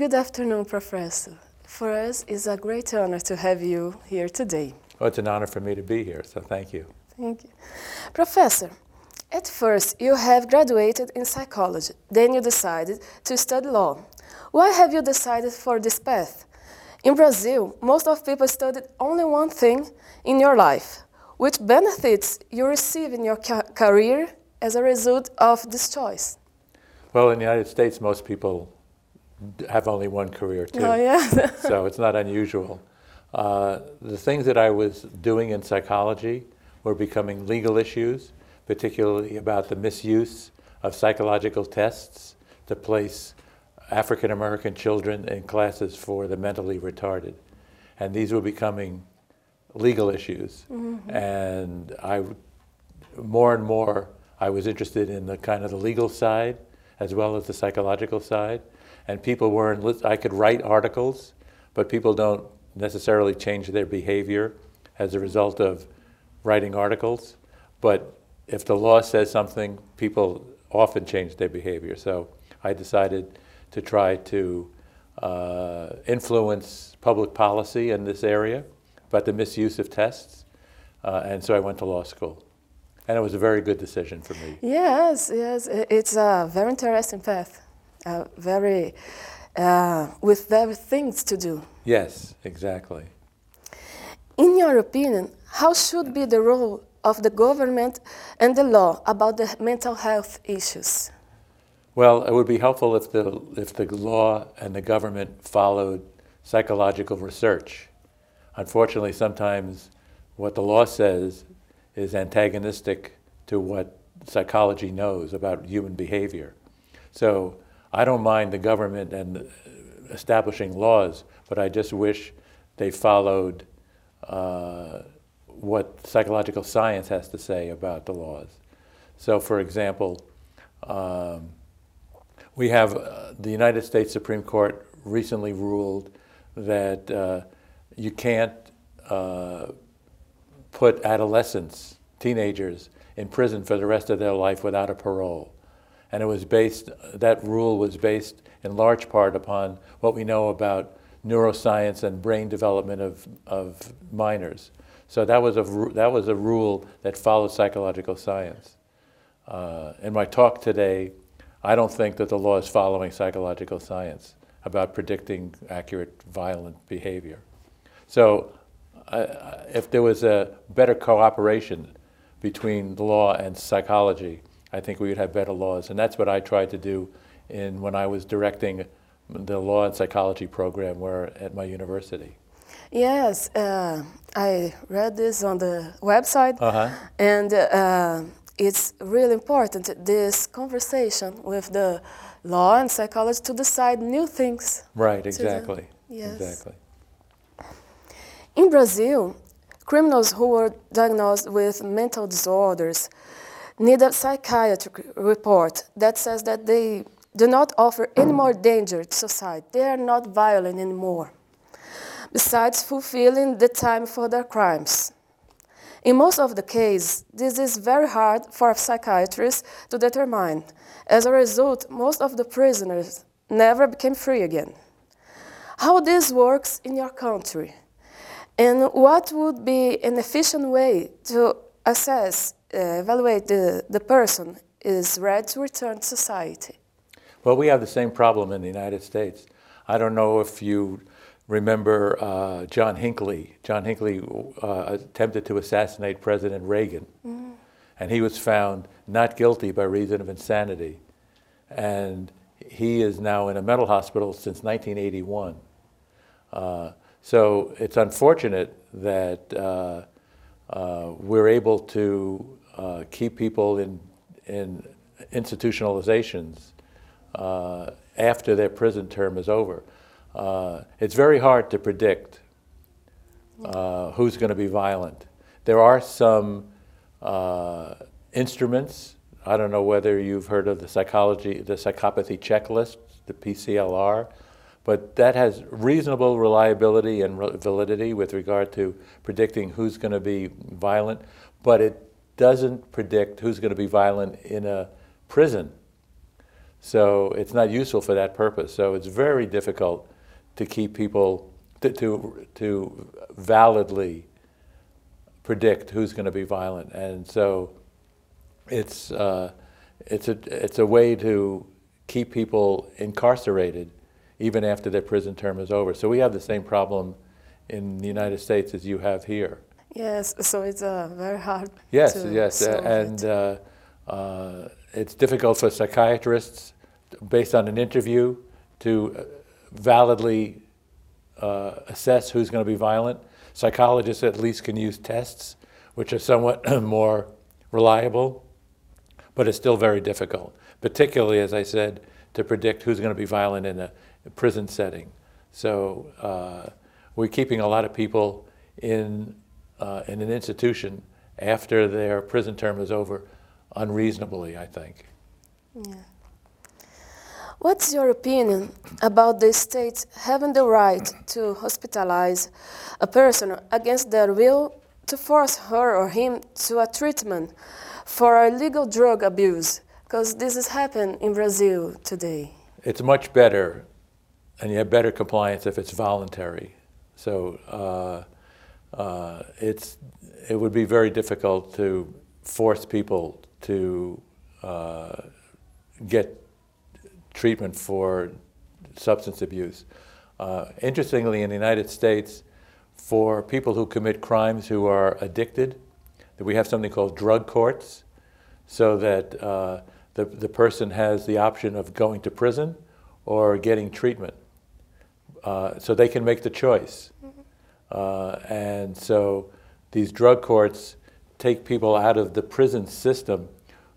Good afternoon, Professor. For us, it's a great honor to have you here today. Well, it's an honor for me to be here, so thank you. Thank you. Professor, at first you have graduated in psychology, then you decided to study law. Why have you decided for this path? In Brazil, most of people studied only one thing in your life. Which benefits you receive in your ca career as a result of this choice? Well, in the United States, most people have only one career too. Oh, yeah. so it's not unusual. Uh, the things that I was doing in psychology were becoming legal issues, particularly about the misuse of psychological tests to place African American children in classes for the mentally retarded. And these were becoming legal issues. Mm-hmm. And I, more and more, I was interested in the kind of the legal side as well as the psychological side. And people weren't, I could write articles, but people don't necessarily change their behavior as a result of writing articles. But if the law says something, people often change their behavior. So I decided to try to uh, influence public policy in this area about the misuse of tests. Uh, and so I went to law school. And it was a very good decision for me. Yes, yes. It's a very interesting path. Uh, very, uh, with very things to do. Yes, exactly. In your opinion, how should be the role of the government and the law about the mental health issues? Well, it would be helpful if the, if the law and the government followed psychological research unfortunately, sometimes what the law says is antagonistic to what psychology knows about human behavior. So I don't mind the government and establishing laws, but I just wish they followed uh, what psychological science has to say about the laws. So, for example, um, we have uh, the United States Supreme Court recently ruled that uh, you can't uh, put adolescents, teenagers, in prison for the rest of their life without a parole. And it was based, that rule was based in large part upon what we know about neuroscience and brain development of, of minors. So that was, a, that was a rule that followed psychological science. Uh, in my talk today, I don't think that the law is following psychological science about predicting accurate violent behavior. So uh, if there was a better cooperation between the law and psychology, I think we would have better laws. And that's what I tried to do in when I was directing the law and psychology program where at my university. Yes, uh, I read this on the website, uh-huh. and uh, it's really important this conversation with the law and psychology to decide new things. Right, exactly. Yes. Exactly. In Brazil, criminals who were diagnosed with mental disorders need a psychiatric report that says that they do not offer any more danger to society. They are not violent anymore, besides fulfilling the time for their crimes. In most of the cases, this is very hard for psychiatrists to determine. As a result, most of the prisoners never became free again. How this works in your country? And what would be an efficient way to assess, evaluate the, the person is ready to return to society? Well, we have the same problem in the United States. I don't know if you remember uh, John Hinckley. John Hinckley uh, attempted to assassinate President Reagan, mm. and he was found not guilty by reason of insanity. And he is now in a mental hospital since 1981. Uh, so it's unfortunate that uh, uh, we're able to uh, keep people in, in institutionalizations uh, after their prison term is over. Uh, it's very hard to predict uh, who's going to be violent. There are some instruments. I don't know whether you've heard of the psychology, the psychopathy checklist, the PCLR but that has reasonable reliability and validity with regard to predicting who's going to be violent, but it doesn't predict who's going to be violent in a prison. So it's not useful for that purpose. So it's very difficult to keep people to to, to validly predict who's going to be violent, and so it's uh, it's a it's a way to keep people incarcerated even after their prison term is over. So we have the same problem in the United States as you have here. Yes, so it's uh, very hard. Yes, yes, uh, and it. uh, uh, it's difficult for psychiatrists, based on an interview, to uh, validly uh, assess who's going to be violent. Psychologists at least can use tests, which are somewhat more reliable, but it's still very difficult, particularly, as I said, to predict who's going to be violent in a prison setting. So uh, we're keeping a lot of people in, uh, in an institution after their prison term is over unreasonably, I think. Yeah. What's your opinion about the state having the right to hospitalize a person against their will to force her or him to a treatment for illegal drug abuse? Because this is happening in Brazil today. It's much better, and you have better compliance if it's voluntary. So uh, uh, it's, it would be very difficult to force people to uh, get treatment for substance abuse. Uh, interestingly, in the United States, for people who commit crimes who are addicted, we have something called drug courts, so that uh, the, the person has the option of going to prison or getting treatment. Uh, so they can make the choice. Uh, and so these drug courts take people out of the prison system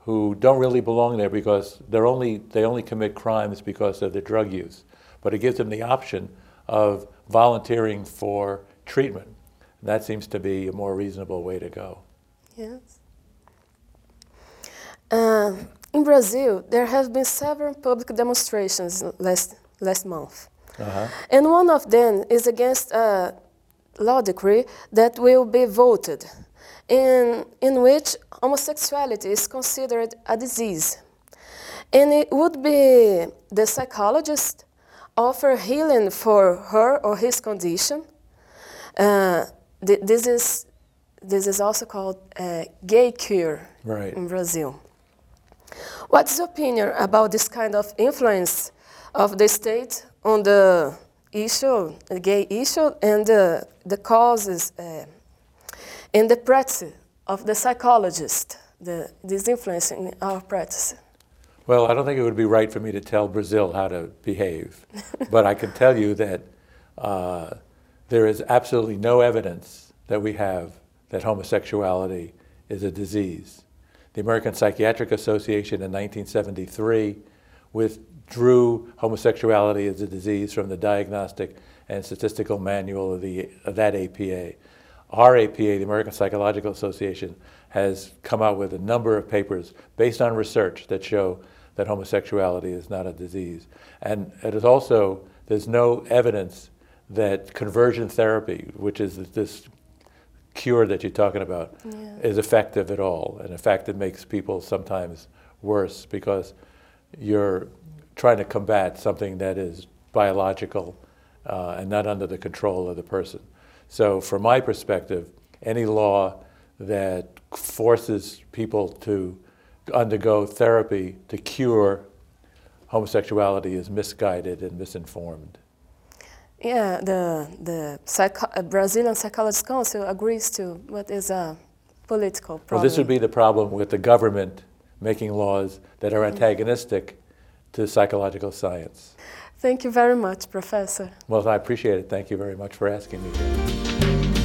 who don't really belong there because they're only, they only commit crimes because of their drug use. But it gives them the option of volunteering for treatment. And that seems to be a more reasonable way to go. Yes. Uh, in Brazil, there have been several public demonstrations last, last month. Uh-huh. And one of them is against a law decree that will be voted, in, in which homosexuality is considered a disease. And it would be the psychologist offer healing for her or his condition. Uh, th- this, is, this is also called uh, gay cure Right. in Brazil. What's your opinion about this kind of influence of the state on the issue, the gay issue, and the, the causes uh, and the practice of the psychologist, the, this influence in our practice? Well, I don't think it would be right for me to tell Brazil how to behave, but I can tell you that uh, there is absolutely no evidence that we have that homosexuality is a disease. The American Psychiatric Association in 1973 withdrew homosexuality as a disease from the Diagnostic and Statistical Manual of, the, of that APA. Our APA, the American Psychological Association, has come out with a number of papers based on research that show that homosexuality is not a disease. And it is also, there's no evidence that conversion therapy, which is this cure that you're talking about, Yeah. is effective at all. And in fact, it makes people sometimes worse because you're trying to combat something that is biological uh, and not under the control of the person. So, from my perspective, any law that forces people to undergo therapy to cure homosexuality is misguided and misinformed. Yeah, the, the psycho- uh, Brazilian Psychologist Council agrees to what is a political problem. Well, this would be the problem with the government making laws that are antagonistic to psychological science. Thank you very much, Professor. Well, I appreciate it. Thank you very much for asking me.